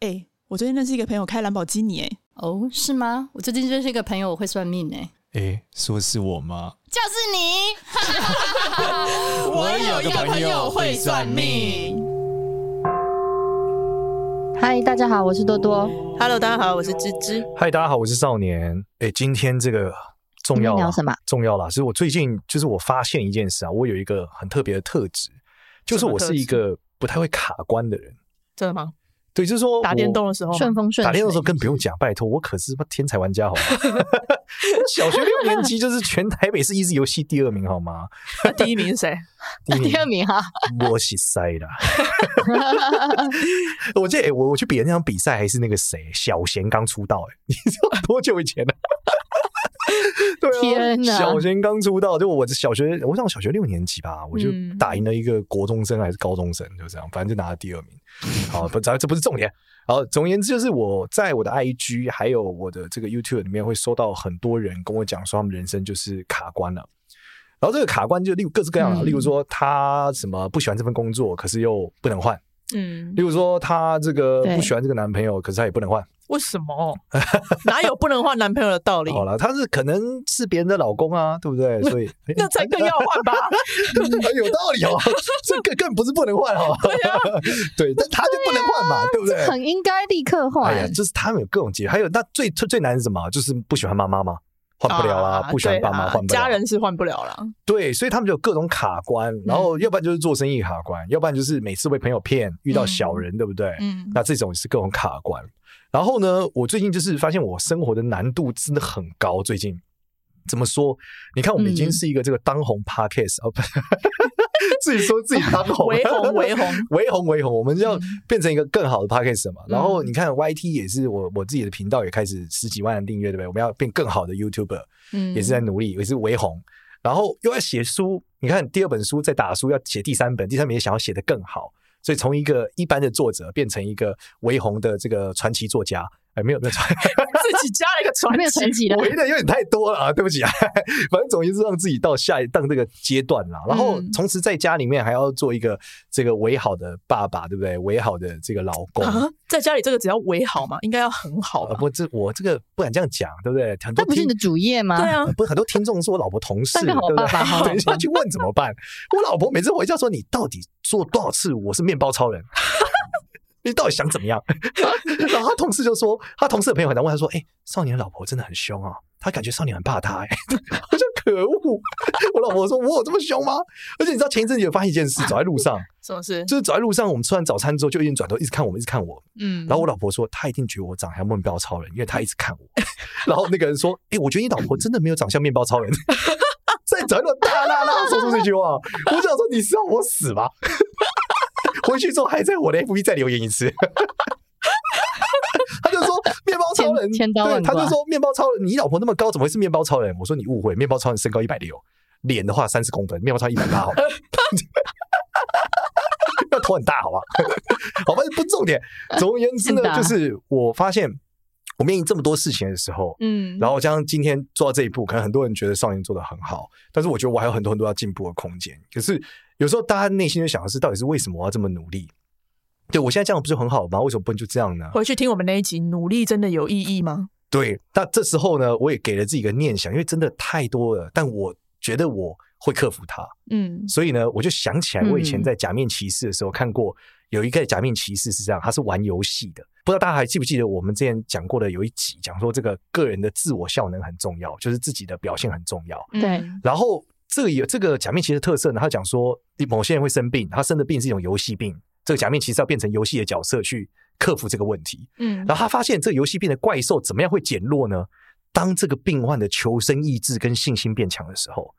哎、欸，我最近认识一个朋友开兰博基尼，哎，哦，是吗？我最近认识一个朋友，我会算命，哎，哎，说是我吗？就是你。我有一个朋友会算命。嗨，大家好，我是多多。Hello，大家好，我是芝芝。嗨，大家好，我是少年。哎，今天这个重要聊什么？重要啦，是我最近就是我发现一件事啊，我有一个很特别的特质，就是我是一个不太会卡关的人。真的吗？对，就是说打电动的时候顺风顺水，打电动的时候更不用讲，拜托，我可是天才玩家，好吗？小学六年级就是全台北市益智游戏第二名，好吗？第一名是谁？第 二名哈，我是塞的。我记得我我去比的那场比赛还是那个谁小贤刚出道，哎，你知道多久以前了？对啊，天哪！小贤刚出道，就我小学，我上小学六年级吧，我就打赢了一个国中生还是高中生，就这样，反正就拿了第二名。好，不，这这不是重点。好，总而言之，就是我在我的 IG 还有我的这个 YouTube 里面，会收到很多人跟我讲说，他们人生就是卡关了。然后这个卡关就例如各式各样的，例如说他什么不喜欢这份工作，可是又不能换。嗯，例如说她这个不喜欢这个男朋友，可是她也不能换。为什么？哪有不能换男朋友的道理？好了，他是可能是别人的老公啊，对不对？所以那才更要换吧？有道理哦，这个更不是不能换哦。对但他就不能换嘛，对不对？很应该立刻换。哎呀，就是他们有各种结，还有那最最难是什么？就是不喜欢妈妈吗？换不了啦，不喜欢爸妈换不了。家人是换不了啦。对，所以他们就有各种卡关，然后要不然就是做生意卡关，要不然就是每次被朋友骗，遇到小人，对不对？嗯，那这种是各种卡关。然后呢，我最近就是发现我生活的难度真的很高。最近怎么说？你看，我们已经是一个这个当红 podcast 哦，不，自己说自己当红，为红为红 为红为红，我们就要变成一个更好的 podcast 嘛。然后你看，YT 也是我我自己的频道也开始十几万的订阅，对不对？我们要变更好的 YouTuber，嗯，也是在努力，也是为红。然后又要写书，你看第二本书在打书，要写第三本，第三本也想要写得更好。所以从一个一般的作者变成一个为红的这个传奇作家，哎，没有没有传，自己加了一个传奇，没有传奇的，为的有点太多了啊，对不起啊，反正总之是让自己到下一到这个阶段啦，然后同时在家里面还要做一个这个为好的爸爸，对不对？为好的这个老公。啊在家里这个只要为好嘛，应该要很好吧？不，这我这个不敢这样讲，对不对？很多不是你的主业吗？对啊，不是很多听众是我老婆同事，对不对？等一下去问怎么办？我老婆每次回家说：“你到底做多少次？我是面包超人，你到底想怎么样？” 然后他同事就说，他同事的朋友很难问他说：“哎，少年的老婆真的很凶啊，他感觉少年很怕他。”哎，我说可恶！我老婆说：“我有这么凶吗？”而且你知道前一阵子有发现一件事，走在路上。什么事？就是走在路上，我们吃完早餐之后，就一直转头，一直看我们，一直看我。嗯，然后我老婆说，她一定觉得我长得像面包超人，因为她一直看我。然后那个人说，哎、欸，我觉得你老婆真的没有长像面包超人。在转头大大大说出这句话，我想说，你是要我死吗？回去之后还在我的 FB 再留言一次。他就说面包超人，对，他就说面包超人，你老婆那么高，怎么会是面包超人？我说你误会，面包超人身高一百六，脸的话三十公分，面包超人一百八，好。要头很大，好吧？好吧，不重点。总而言之呢，就是我发现我面临这么多事情的时候，嗯，然后将今天做到这一步，可能很多人觉得少年做的很好，但是我觉得我还有很多很多要进步的空间。可是有时候大家内心就想的是，到底是为什么我要这么努力？对，我现在这样不是很好吗？为什么不能就这样呢？回去听我们那一集，努力真的有意义吗？对，那这时候呢，我也给了自己一个念想，因为真的太多了，但我觉得我。会克服它，嗯，所以呢，我就想起来，我以前在假面骑士的时候看过有一个假面骑士是这样，他是玩游戏的，不知道大家还记不记得我们之前讲过的有一集讲说这个个人的自我效能很重要，就是自己的表现很重要，对。然后这个有这个假面骑士的特色呢，他讲说某些人会生病，他生的病是一种游戏病，这个假面骑士要变成游戏的角色去克服这个问题，嗯。然后他发现这个游戏病的怪兽怎么样会减弱呢？当这个病患的求生意志跟信心变强的时候。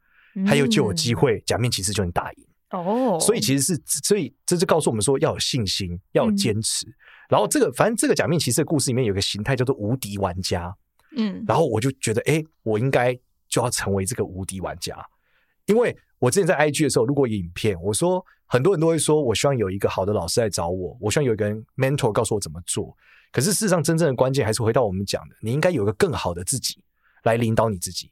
还有就有机会，假面骑士就能打赢哦。所以其实是，所以这就告诉我们说，要有信心，要有坚持。然后这个，反正这个假面骑士的故事里面有个形态叫做无敌玩家。嗯，然后我就觉得，哎，我应该就要成为这个无敌玩家。因为我之前在 IG 的时候录过影片，我说很多人都会说，我希望有一个好的老师来找我，我希望有一个人 mentor 告诉我怎么做。可是事实上，真正的关键还是回到我们讲的，你应该有一个更好的自己来领导你自己。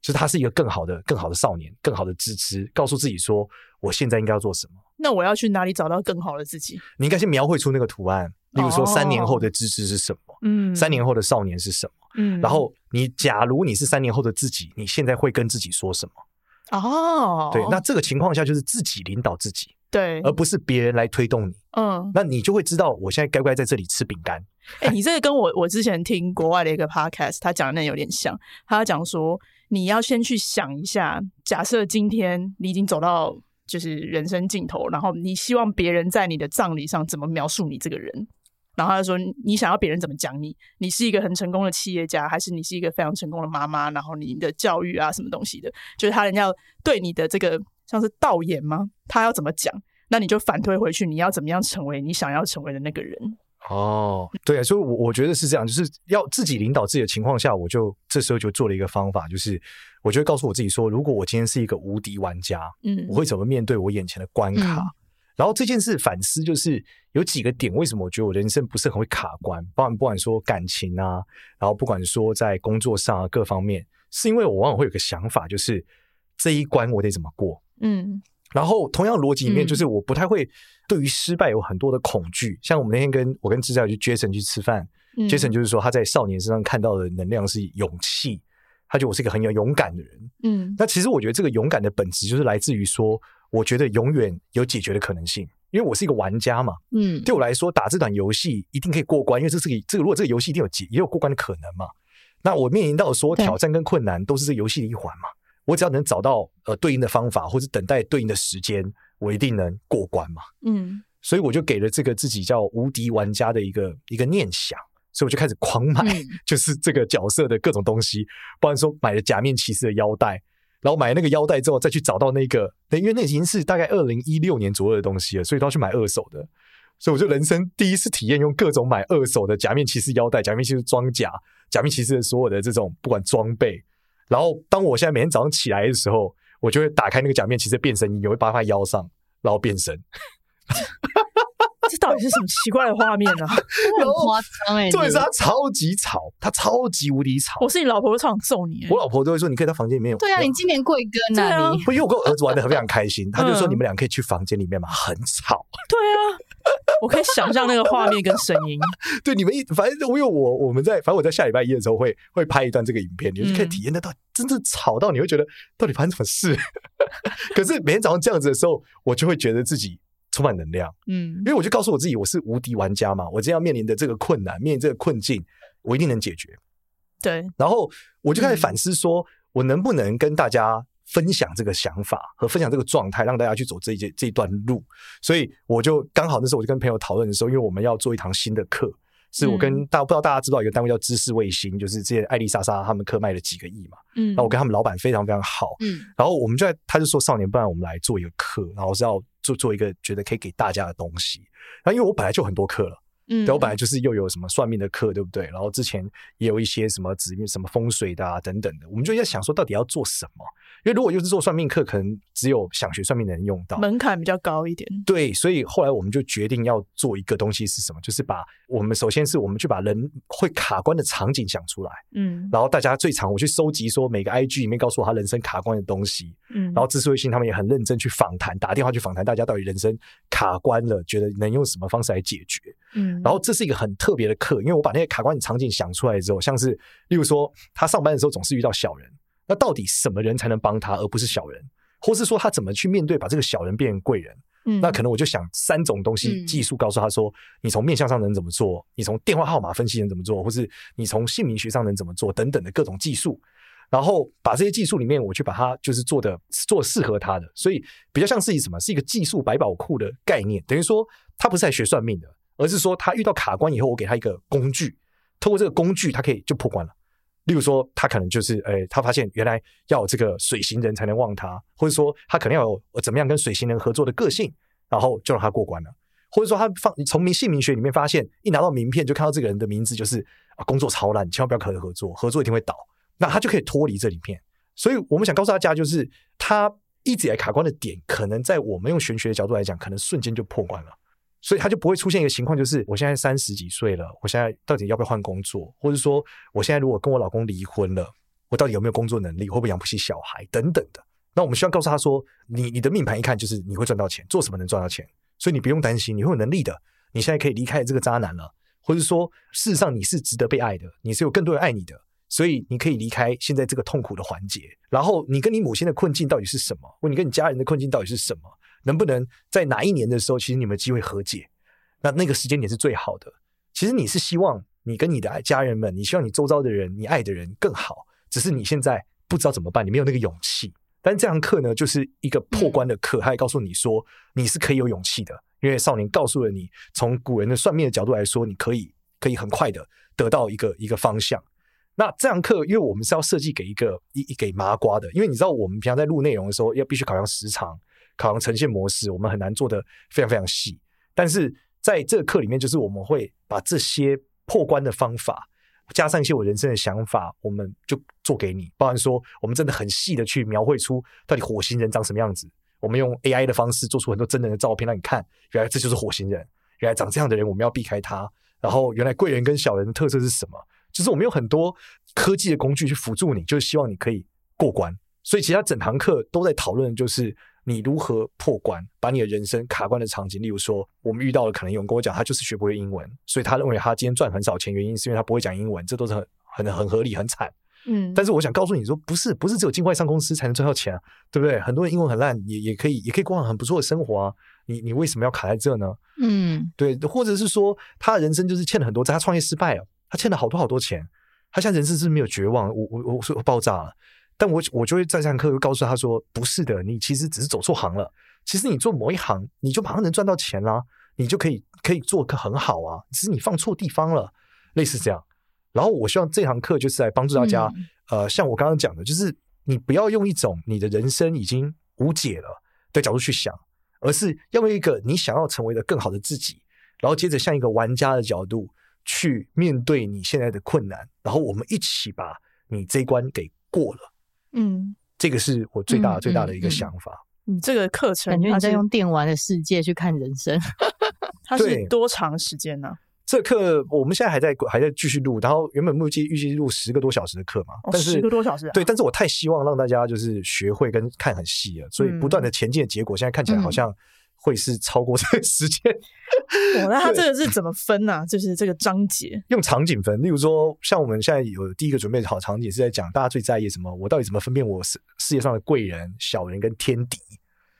就是他是一个更好的、更好的少年，更好的支持，告诉自己说，我现在应该要做什么。那我要去哪里找到更好的自己？你应该先描绘出那个图案，例如说三年后的芝芝是什么？嗯，三年后的少年是什么？嗯，然后你假如你是三年后的自己，你现在会跟自己说什么？哦，对，那这个情况下就是自己领导自己，对，而不是别人来推动你。嗯，那你就会知道我现在该不该在这里吃饼干。哎、欸，你这个跟我我之前听国外的一个 podcast，他讲的那有点像。他讲说，你要先去想一下，假设今天你已经走到就是人生尽头，然后你希望别人在你的葬礼上怎么描述你这个人？然后他就说，你想要别人怎么讲你？你是一个很成功的企业家，还是你是一个非常成功的妈妈？然后你的教育啊，什么东西的？就是他人要对你的这个像是道言吗？他要怎么讲？那你就反推回去，你要怎么样成为你想要成为的那个人？哦，对啊，所以我我觉得是这样，就是要自己领导自己的情况下，我就这时候就做了一个方法，就是我就会告诉我自己说，如果我今天是一个无敌玩家，嗯，我会怎么面对我眼前的关卡？嗯然后这件事反思就是有几个点，为什么我觉得我人生不是很会卡关？不管不管说感情啊，然后不管说在工作上啊各方面，是因为我往往会有个想法，就是这一关我得怎么过？嗯。然后同样逻辑里面，就是我不太会对于失败有很多的恐惧。嗯、像我们那天跟我跟志在去 Jason 去吃饭、嗯、，Jason 就是说他在少年身上看到的能量是勇气，他觉得我是一个很有勇敢的人。嗯。那其实我觉得这个勇敢的本质就是来自于说。我觉得永远有解决的可能性，因为我是一个玩家嘛。嗯，对我来说，打这款游戏一定可以过关，因为这是个这个，如果这个游戏一定有解，也有过关的可能嘛。那我面临到说挑战跟困难，都是这个游戏的一环嘛。我只要能找到呃对应的方法，或者等待对应的时间，我一定能过关嘛。嗯，所以我就给了这个自己叫无敌玩家的一个一个念想，所以我就开始狂买，就是这个角色的各种东西，不然说买了假面骑士的腰带。然后买那个腰带之后，再去找到那个，因为那已经是大概二零一六年左右的东西了，所以都要去买二手的。所以我就人生第一次体验用各种买二手的假面骑士腰带、假面骑士装甲、假面骑士的所有的这种不管装备。然后当我现在每天早上起来的时候，我就会打开那个假面骑士变身衣，我会把它腰上，然后变身。这到底是什么奇怪的画面呢、啊？很夸张哎！重点是他超级吵，他超级无敌吵。我是你老婆，我超想揍你。我老婆都会说，你可以到房间里面。对啊，你今年贵庚啊？你不，因为我跟我儿子玩的很非常开心，他就说你们俩可以去房间里面嘛，很吵。对啊，我可以想象那个画面跟声音。对，你们一反正因为我我们在反正我在下礼拜一的时候会会拍一段这个影片，你就可以体验得到真正吵到你会觉得到底发生什么事。可是每天早上这样子的时候，我就会觉得自己。充满能量，嗯，因为我就告诉我自己，我是无敌玩家嘛，我今天要面临的这个困难，面临这个困境，我一定能解决。对，然后我就开始反思说，说、嗯、我能不能跟大家分享这个想法和分享这个状态，让大家去走这一这一段路。所以我就刚好那时候我就跟朋友讨论的时候，因为我们要做一堂新的课。是我跟大不知道大家知道一个单位叫知识卫星，就是之前艾丽莎莎他们课卖了几个亿嘛，嗯，然后我跟他们老板非常非常好，嗯，然后我们就在他就说少年，不然我们来做一个课，然后是要做做一个觉得可以给大家的东西，然后因为我本来就很多课了，嗯，对，我本来就是又有什么算命的课，对不对？然后之前也有一些什么紫运什么风水的啊等等的，我们就在想说到底要做什么。因为如果就是做算命课，可能只有想学算命的人用到，门槛比较高一点。对，所以后来我们就决定要做一个东西是什么？就是把我们首先是我们去把人会卡关的场景想出来，嗯，然后大家最常我去收集说每个 IG 里面告诉我他人生卡关的东西，嗯，然后知识卫星他们也很认真去访谈，打电话去访谈大家到底人生卡关了，觉得能用什么方式来解决，嗯，然后这是一个很特别的课，因为我把那些卡关的场景想出来之后，像是例如说他上班的时候总是遇到小人。那到底什么人才能帮他，而不是小人？或是说他怎么去面对，把这个小人变成贵人？嗯，那可能我就想三种东西技术，告诉他说：你从面相上能怎么做？你从电话号码分析能怎么做？或是你从姓名学上能怎么做？等等的各种技术，然后把这些技术里面，我去把它就是做的做适合他的，所以比较像是以什么？是一个技术百宝库的概念，等于说他不是来学算命的，而是说他遇到卡关以后，我给他一个工具，透过这个工具，他可以就破关了。例如说，他可能就是，诶、他发现原来要有这个水型人才能旺他，或者说他可能要有怎么样跟水型人合作的个性，然后就让他过关了。或者说他放从名姓名学里面发现，一拿到名片就看到这个人的名字，就是啊，工作超烂，千万不要和他合作，合作一定会倒。那他就可以脱离这里面。所以我们想告诉大家，就是他一直以来卡关的点，可能在我们用玄学的角度来讲，可能瞬间就破关了。所以他就不会出现一个情况，就是我现在三十几岁了，我现在到底要不要换工作？或者说，我现在如果跟我老公离婚了，我到底有没有工作能力？会不会养不起小孩？等等的。那我们希望告诉他说，你你的命盘一看就是你会赚到钱，做什么能赚到钱，所以你不用担心，你会有能力的。你现在可以离开这个渣男了，或者说事实上你是值得被爱的，你是有更多人爱你的，所以你可以离开现在这个痛苦的环节。然后你跟你母亲的困境到底是什么？或你跟你家人的困境到底是什么？能不能在哪一年的时候，其实你们机会和解？那那个时间点是最好的。其实你是希望你跟你的家人们，你希望你周遭的人，你爱的人更好，只是你现在不知道怎么办，你没有那个勇气。但这堂课呢，就是一个破关的课，他还告诉你说你是可以有勇气的，因为少年告诉了你，从古人的算命的角度来说，你可以可以很快的得到一个一个方向。那这堂课，因为我们是要设计给一个一一给麻瓜的，因为你知道我们平常在录内容的时候，要必须考量时长，考量呈现模式，我们很难做得非常非常细。但是在这个课里面，就是我们会把这些破关的方法，加上一些我人生的想法，我们就做给你。包含说，我们真的很细的去描绘出到底火星人长什么样子。我们用 AI 的方式做出很多真人的照片让你看，原来这就是火星人，原来长这样的人我们要避开他。然后，原来贵人跟小人的特色是什么？就是我们有很多科技的工具去辅助你，就是希望你可以过关。所以，其他整堂课都在讨论，就是你如何破关，把你的人生卡关的场景。例如说，我们遇到了可能有人跟我讲，他就是学不会英文，所以他认为他今天赚很少钱，原因是因为他不会讲英文，这都是很很很合理，很惨。嗯，但是我想告诉你说，不是不是只有进外上公司才能赚到钱啊，对不对？很多人英文很烂，也也可以也可以过上很不错的生活啊。你你为什么要卡在这呢？嗯，对，或者是说他的人生就是欠了很多债，他创业失败了，他欠了好多好多钱，他现在人生是没有绝望，我我我说爆炸了。但我我就会在这堂课又告诉他说，不是的，你其实只是走错行了。其实你做某一行，你就马上能赚到钱啦，你就可以可以做个很好啊。只是你放错地方了，类似这样。然后我希望这堂课就是来帮助大家，嗯、呃，像我刚刚讲的，就是你不要用一种你的人生已经无解了的角度去想，而是要用一个你想要成为的更好的自己，然后接着像一个玩家的角度去面对你现在的困难，然后我们一起把你这一关给过了。嗯，这个是我最大最大的一个想法。嗯，这个课程感觉你在用电玩的世界去看人生。它是多长时间呢？这课我们现在还在还在继续录，然后原本预计预计录十个多小时的课嘛，哦、但是十个多小时、啊。对，但是我太希望让大家就是学会跟看很细了，所以不断的前进的结果，现在看起来好像。嗯会是超过这个时间。哦，那它这个是怎么分呢、啊？就是这个章节用场景分，例如说，像我们现在有第一个准备好场景是在讲大家最在意什么？我到底怎么分辨我世世界上的贵人、小人跟天敌？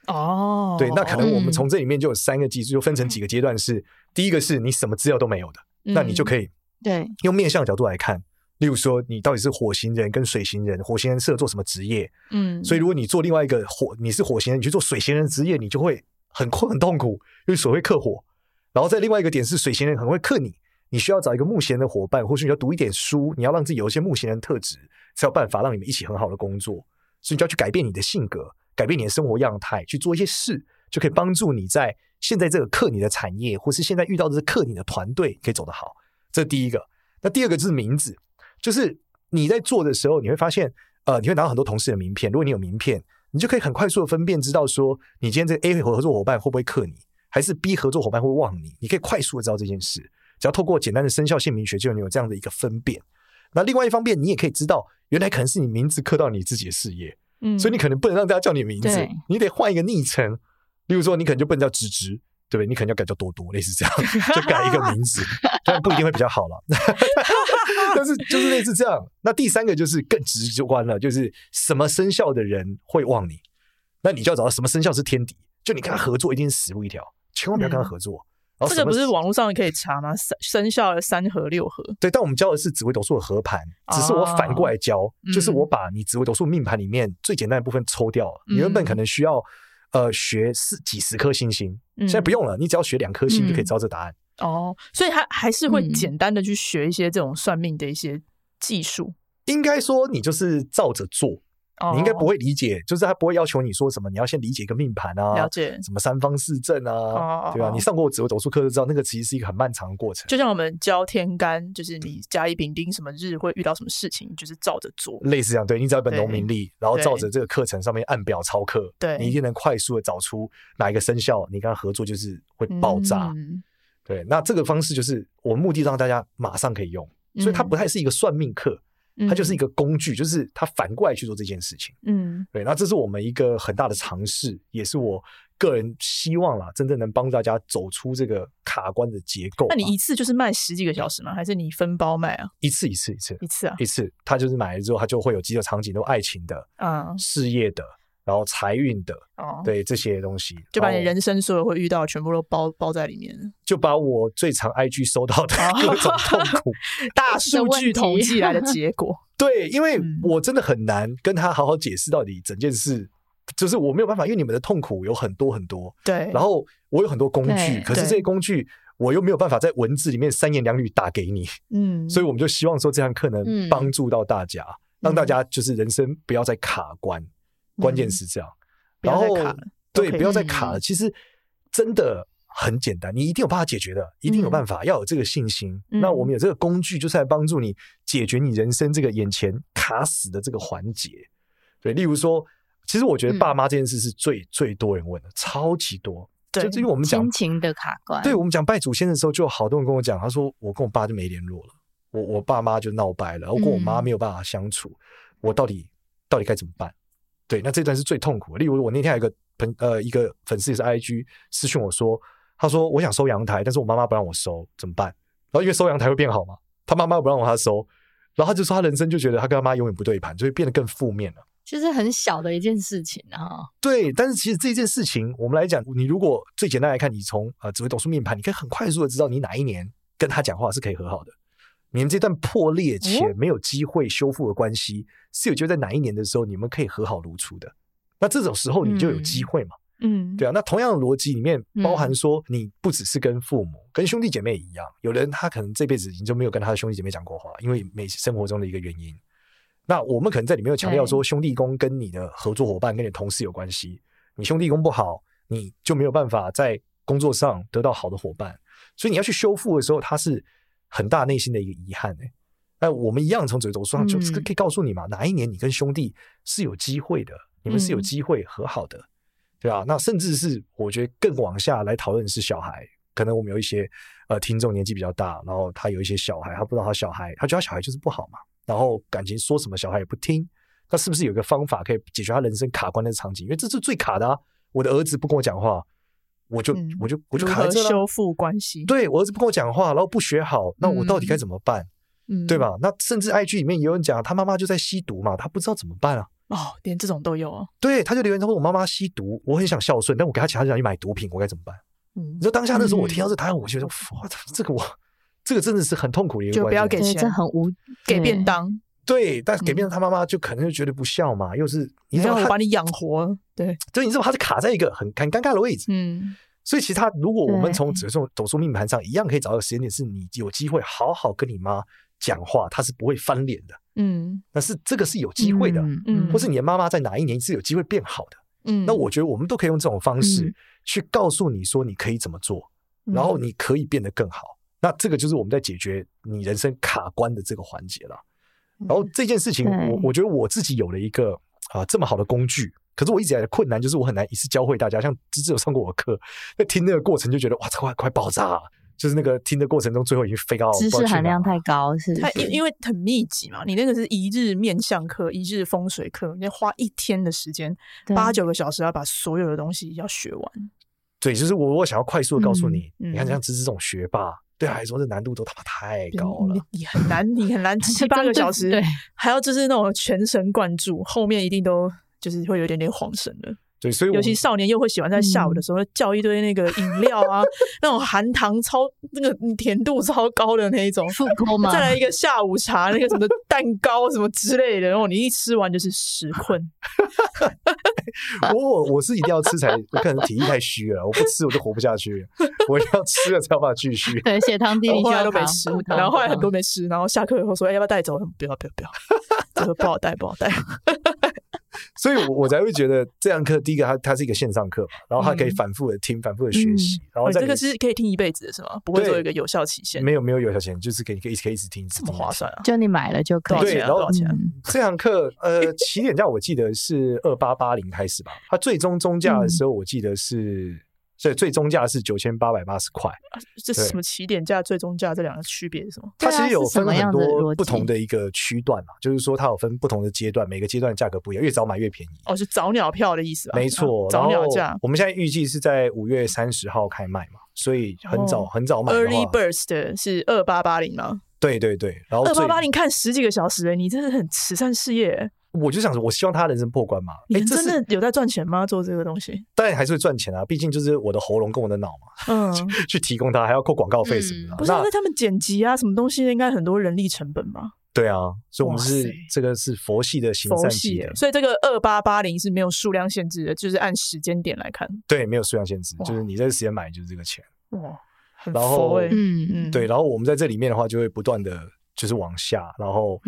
哦，对，那可能我们从这里面就有三个机制，就分成几个阶段是。第一个是你什么资料都没有的，嗯、那你就可以对用面向的角度来看，例如说你到底是火星人跟水星人，火星人适合做什么职业？嗯，所以如果你做另外一个火，你是火星人，你去做水星人职业，你就会。很困很痛苦，因为水会克火。然后在另外一个点是水星人很会克你，你需要找一个木星人的伙伴，或许你要读一点书，你要让自己有一些木星人特质，才有办法让你们一起很好的工作。所以你就要去改变你的性格，改变你的生活样态，去做一些事，就可以帮助你在现在这个克你的产业，或是现在遇到的是克你的团队，可以走得好。这是第一个。那第二个就是名字，就是你在做的时候，你会发现，呃，你会拿到很多同事的名片。如果你有名片。你就可以很快速的分辨，知道说你今天这个 A 合作伙伴会不会克你，还是 B 合作伙伴会忘你。你可以快速的知道这件事，只要透过简单的生肖姓名学，就有这样的一个分辨。那另外一方面，你也可以知道，原来可能是你名字刻到你自己的事业，嗯，所以你可能不能让大家叫你名字，你得换一个昵称。例如说，你可能就不能叫芝芝。对不对？你可能要改叫多多，类似这样，就改一个名字，但不一定会比较好了。但是 就是类似这样。那第三个就是更直观了，就是什么生肖的人会旺你，那你就要找到什么生肖是天敌，就你跟他合作一定是死路一条，千万不要跟他合作。嗯、这个不是网络上可以查吗？生生肖的三合六合。对，但我们教的是紫微斗数的合盘，只是我反过来教，哦、就是我把你紫微斗数命盘里面最简单的部分抽掉了。嗯、你原本可能需要。呃，学四几十颗星星，现在不用了，嗯、你只要学两颗星就可以知道这答案。哦，所以他还是会简单的去学一些这种算命的一些技术。应该说，你就是照着做。你应该不会理解，就是他不会要求你说什么，你要先理解一个命盘啊，了解什么三方四正啊，对吧？你上过紫微斗数课就知道，那个其实是一个很漫长的过程。就像我们教天干，就是你甲乙丙丁什么日会遇到什么事情，就是照着做，类似这样。对，你只要一本农民历，然后照着这个课程上面按表操课，对，你一定能快速的找出哪一个生肖，你跟他合作就是会爆炸。对，那这个方式就是我们目的让大家马上可以用，所以它不太是一个算命课。它就是一个工具，就是它反过来去做这件事情。嗯，对，那这是我们一个很大的尝试，也是我个人希望啦，真正能帮大家走出这个卡关的结构。那你一次就是卖十几个小时吗？还是你分包卖啊？一次一次一次一次啊，一次。他就是买了之后，他就会有几个场景，都爱情的、啊、嗯，事业的。然后财运的，哦，对这些东西，就把你人生所有会遇到全部都包包在里面，就把我最常 IG 收到的各种痛苦、大 数据统计。来的结果。对，因为我真的很难跟他好好解释到底整件事，就是我没有办法，因为你们的痛苦有很多很多，对，然后我有很多工具，可是这些工具我又没有办法在文字里面三言两语打给你，嗯，所以我们就希望说这堂课能帮助到大家，让大家就是人生不要再卡关。关键是这样，然后对，不要再卡了。其实真的很简单，你一定有办法解决的，一定有办法，要有这个信心。那我们有这个工具，就是来帮助你解决你人生这个眼前卡死的这个环节。对，例如说，其实我觉得爸妈这件事是最最多人问的，超级多。对，就因为我们讲亲情的卡关，对我们讲拜祖先的时候，就有好多人跟我讲，他说我跟我爸就没联络了，我我爸妈就闹掰了，我跟我妈没有办法相处，我到底到底该怎么办？对，那这段是最痛苦的。例如，我那天有一个朋呃一个粉丝也是 IG 私讯我说，他说我想收阳台，但是我妈妈不让我收，怎么办？然后因为收阳台会变好嘛，他妈妈又不让我他收，然后他就说他人生就觉得他跟他妈永远不对盘，就会变得更负面了。其实很小的一件事情啊。对，但是其实这件事情我们来讲，你如果最简单来看，你从呃紫微斗数命盘，你可以很快速的知道你哪一年跟他讲话是可以和好的。你们这段破裂且没有机会修复的关系，是有机会在哪一年的时候，你们可以和好如初的？那这种时候你就有机会嘛？嗯，对啊。那同样的逻辑里面包含说，你不只是跟父母，跟兄弟姐妹一样。有人他可能这辈子已经就没有跟他的兄弟姐妹讲过话，因为每生活中的一个原因。那我们可能在里面有强调说，兄弟宫跟你的合作伙伴、跟你的同事有关系。你兄弟宫不好，你就没有办法在工作上得到好的伙伴。所以你要去修复的时候，他是。很大内心的一个遗憾哎，那我们一样从嘴头说上就可以告诉你嘛，哪一年你跟兄弟是有机会的，你们是有机会和好的，对吧？那甚至是我觉得更往下来讨论是小孩，可能我们有一些呃听众年纪比较大，然后他有一些小孩，他不知道他小孩，他觉得他小孩就是不好嘛，然后感情说什么小孩也不听，那是不是有一个方法可以解决他人生卡关的场景？因为这是最卡的啊，我的儿子不跟我讲话。我就我就我就卡在这了。修复关系，对，我儿子不跟我讲话，然后不学好，那我到底该怎么办？嗯，对吧？那甚至 IG 里面也有人讲，他妈妈就在吸毒嘛，他不知道怎么办啊。哦，连这种都有啊。对，他就留言他说：“我妈妈吸毒，我很想孝顺，但我给他钱，他就想去买毒品，我该怎么办？”嗯，你说当下那时候我听到这答案，我觉得哇，这个我这个真的是很痛苦的一个，就不要给钱，这很无给便当。对，但是给便当，他妈妈就可能就觉得不孝嘛，又是你知道我把你养活，对，所以你知道他是卡在一个很很尴尬的位置，嗯。所以，其实他如果我们从这种走出命盘上一样可以找到时间点，是你有机会好好跟你妈讲话，她是不会翻脸的。嗯，但是这个是有机会的，嗯，或是你的妈妈在哪一年是有机会变好的。嗯，那我觉得我们都可以用这种方式去告诉你说，你可以怎么做，然后你可以变得更好。那这个就是我们在解决你人生卡关的这个环节了。然后这件事情，我我觉得我自己有了一个啊这么好的工具。可是我一直以来的困难就是我很难一次教会大家，像芝芝有上过我课，在听那个过程就觉得哇，这快快爆炸了，就是那个听的过程中，最后已经飞到知识含量太高，是它因因为很密集嘛，你那个是一日面相课，一日风水课，你要花一天的时间，八九个小时要把所有的东西要学完。对，就是我我想要快速的告诉你，你看像芝芝这种学霸，对他来说这难度都他妈太高了，你很难，你很难 七八个小时，对，还要就是那种全神贯注，后面一定都。就是会有点点晃神的，对，所以尤其少年又会喜欢在下午的时候叫一堆那个饮料啊，那种含糖超那个甜度超高的那一种，再来一个下午茶，那个什么蛋糕什么之类的，然后你一吃完就是食困。我我我是一定要吃才，我可能体力太虚了，我不吃我就活不下去，我要吃了才有办法继续。对，血糖低，后来都没吃，然后后来很多没吃，然后下课以后说，哎，要不要带走？不要不要不要，这个不好带不好带。所以，我我才会觉得这堂课，第一个它它是一个线上课嘛，然后它可以反复的听，反复的学习，然后这个是可以听一辈子的是吗？不会做一个有效期限？没有没有有效期限，就是可以可以可以一直听，这么划算啊！就你买了就可以。对，然后 这堂课呃起点价我记得是二八八零开始吧，它最终中价的时候我记得是所以最终价是九千八百八十块。这是什么起点价、最终价这两个区别是什么？它其实有分很多不同的的一个区段嘛，就是说它有分不同的阶段，每个阶段价格不一样，越早买越便宜。哦，是早鸟票的意思啊？没错，早鸟价。我们现在预计是在五月三十号开卖嘛，所以很早很早买。Early Birds 的是二八八零吗？对对对，然后二八八零看十几个小时，哎，你真的很慈善事业。我就想说，我希望他人生破关嘛。你真的有在赚钱吗？做这个东西？当然还是会赚钱啊，毕竟就是我的喉咙跟我的脑嘛。嗯，去提供他还要扣广告费什么的。不是，那他们剪辑啊，什么东西应该很多人力成本吧？对啊，所以我们是这个是佛系的行善系的，所以这个二八八零是没有数量限制的，就是按时间点来看。对，没有数量限制，就是你这个时间买就是这个钱。哇，然后嗯嗯，对，然后我们在这里面的话就会不断的。就是往下，然后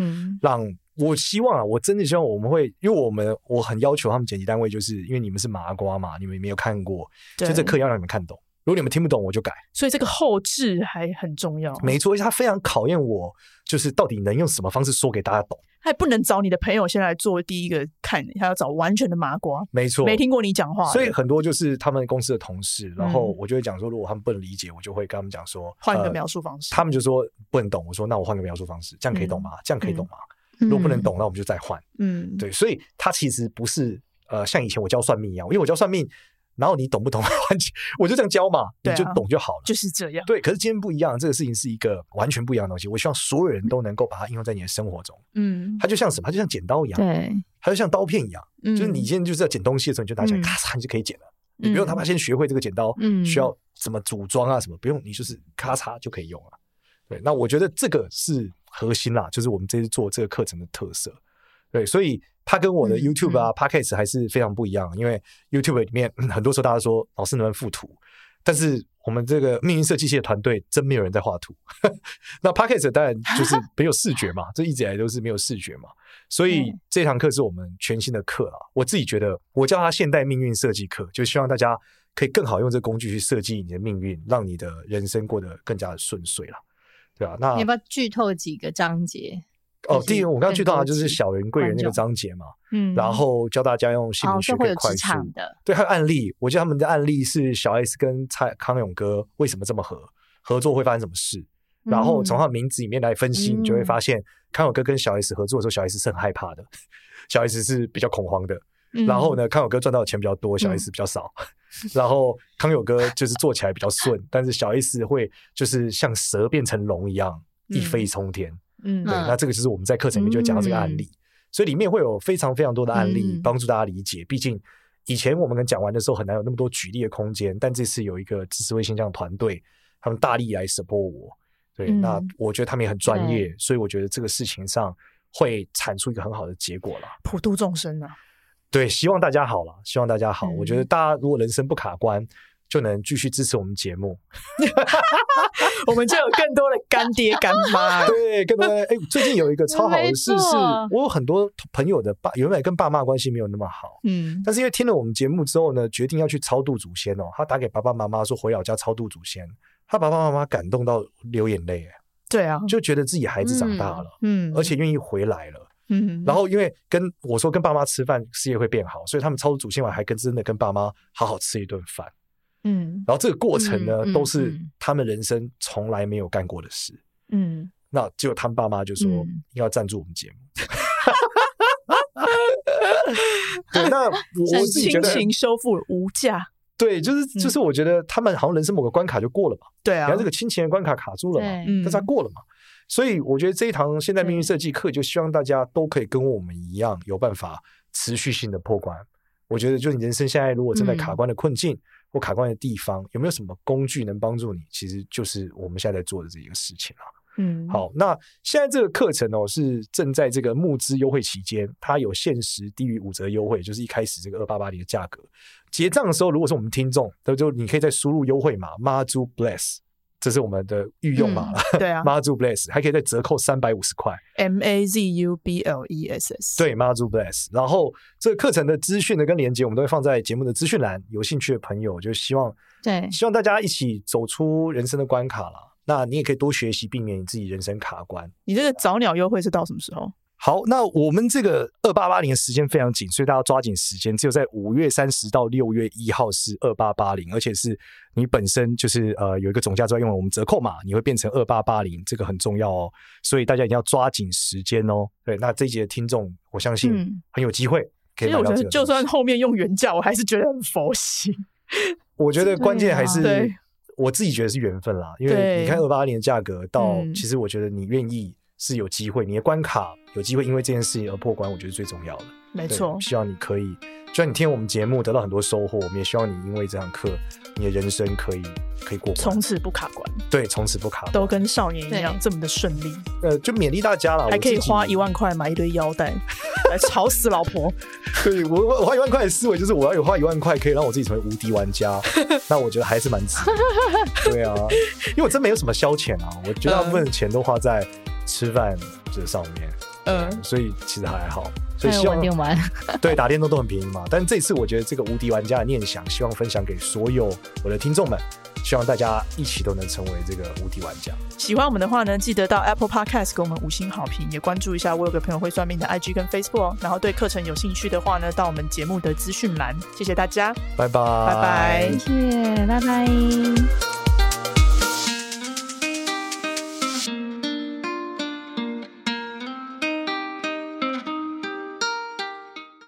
让我希望啊，我真的希望我们会，因为我们我很要求他们剪辑单位，就是因为你们是麻瓜嘛，你们没有看过，所以这课要让你们看懂。如果你们听不懂，我就改。所以这个后置还很重要，没错，而且它非常考验我，就是到底能用什么方式说给大家懂。还不能找你的朋友先来做第一个看，他要找完全的麻瓜，没错，没听过你讲话，所以很多就是他们公司的同事，然后我就会讲说，如果他们不能理解，我就会跟他们讲说，换一个描述方式。他们就说不能懂，我说那我换个描述方式，这样可以懂吗？这样可以懂吗？如果不能懂，那我们就再换。嗯，对，所以它其实不是呃像以前我教算命一样，因为我教算命。然后你懂不懂？我就这样教嘛，你就懂就好了。就是这样。对，可是今天不一样，这个事情是一个完全不一样的东西。我希望所有人都能够把它应用在你的生活中。嗯，它就像什么？它就像剪刀一样。对，它就像刀片一样。就是你今天就是要剪东西的时候，你就拿起来咔嚓，你就可以剪了。你不用他妈先学会这个剪刀，嗯需要怎么组装啊什么？不用，你就是咔嚓就可以用了。对，那我觉得这个是核心啦，就是我们这次做这个课程的特色。对，所以。它跟我的 YouTube 啊、Podcast 还是非常不一样，因为 YouTube 里面很多时候大家说老师能不能附图，但是我们这个命运设计系的团队真没有人在画图。那 Podcast 当然就是没有视觉嘛，这一直以来都是没有视觉嘛，所以这堂课是我们全新的课啊。我自己觉得，我叫它现代命运设计课，就希望大家可以更好用这工具去设计你的命运，让你的人生过得更加的顺遂了，对啊？那你要不要剧透几个章节？哦，第一个我刚刚剧透的就是小人贵人那个章节嘛，嗯，然后教大家用心理学可以快速的，对，还有案例，我觉得他们的案例是小 S 跟蔡康永哥为什么这么合，合作会发生什么事，然后从他的名字里面来分析，你就会发现康永哥跟小 S 合作的时候，小 S 是很害怕的，小 S 是比较恐慌的，然后呢，康永哥赚到的钱比较多，小 S 比较少，然后康永哥就是做起来比较顺，但是小 S 会就是像蛇变成龙一样一飞冲天。嗯，对，那这个就是我们在课程里面就会讲到这个案例，嗯、所以里面会有非常非常多的案例帮助大家理解。嗯、毕竟以前我们跟讲完的时候很难有那么多举例的空间，但这次有一个知识卫星这样的团队，他们大力来 support 我，对，嗯、那我觉得他们也很专业，所以我觉得这个事情上会产出一个很好的结果了。普度众生啊，对，希望大家好了，希望大家好。嗯、我觉得大家如果人生不卡关。就能继续支持我们节目，我们就有更多的干爹干妈。对，更多的哎，最近有一个超好的事是，我有很多朋友的爸原本跟爸妈关系没有那么好，嗯，但是因为听了我们节目之后呢，决定要去超度祖先哦。他打给爸爸妈妈说回老家超度祖先，他爸爸妈妈感动到流眼泪，对啊，就觉得自己孩子长大了，嗯，而且愿意回来了，嗯，然后因为跟我说跟爸妈吃饭事业会变好，所以他们超度祖先完还跟真的跟爸妈好好吃一顿饭。嗯，然后这个过程呢，都是他们人生从来没有干过的事。嗯，那结果他们爸妈就说要赞助我们节目。对，那 我自己觉得亲情修复无价。对，就是就是，我觉得他们好像人生某个关卡就过了嘛。对啊，然后这个亲情的关卡卡住了嘛，但是他过了嘛。所以我觉得这一堂现代命运设计课，就希望大家都可以跟我们一样，有办法持续性的破关。我觉得，就你人生现在如果正在卡关的困境。或卡关的地方有没有什么工具能帮助你？其实就是我们现在在做的这一个事情啊。嗯，好，那现在这个课程哦是正在这个募资优惠期间，它有限时低于五折优惠，就是一开始这个二八八零的价格。结账的时候，如果是我们听众，那就你可以再输入优惠码 Mazu Bless。这是我们的御用码了，对啊，Mazu Bless 还可以再折扣三百五十块，M A Z U B L E S S，对，Mazu Bless。然后这个课程的资讯呢跟连接，我们都会放在节目的资讯栏，有兴趣的朋友就希望，对，希望大家一起走出人生的关卡了。那你也可以多学习，避免你自己人生卡关。你这个早鸟优惠是到什么时候？好，那我们这个二八八零的时间非常紧，所以大家抓紧时间。只有在五月三十到六月一号是二八八零，而且是你本身就是呃有一个总价之外，因为我们折扣码，你会变成二八八零，这个很重要哦。所以大家一定要抓紧时间哦。对，那这一节的听众，我相信很有机会。其实我觉得，就算后面用原价，我还是觉得很佛系。我觉得 关键还是我自己觉得是缘分啦，因为你看二八八零的价格到，其实我觉得你愿意。是有机会，你的关卡有机会因为这件事情而破关，我觉得最重要的。没错，希望你可以，就像你听我们节目得到很多收获，我们也希望你因为这堂课，你的人生可以可以过关，从此不卡关。对，从此不卡关，都跟少年一样这么的顺利。呃，就勉励大家了，还可以花一万块买一堆腰带 来吵死老婆。对，我我花一万块的思维就是我要有花一万块可以让我自己成为无敌玩家，那我觉得还是蛮值。对啊，因为我真没有什么消遣啊，我绝大部分的钱都花在。吃饭这上面，嗯，所以其实还好，所以希望玩电玩，对，打电动都很便宜嘛。但这次我觉得这个无敌玩家的念想，希望分享给所有我的听众们，希望大家一起都能成为这个无敌玩家。喜欢我们的话呢，记得到 Apple Podcast 给我们五星好评，也关注一下我有个朋友会算命的 IG 跟 Facebook 哦。然后对课程有兴趣的话呢，到我们节目的资讯栏。谢谢大家，拜拜，拜拜，谢谢，拜拜。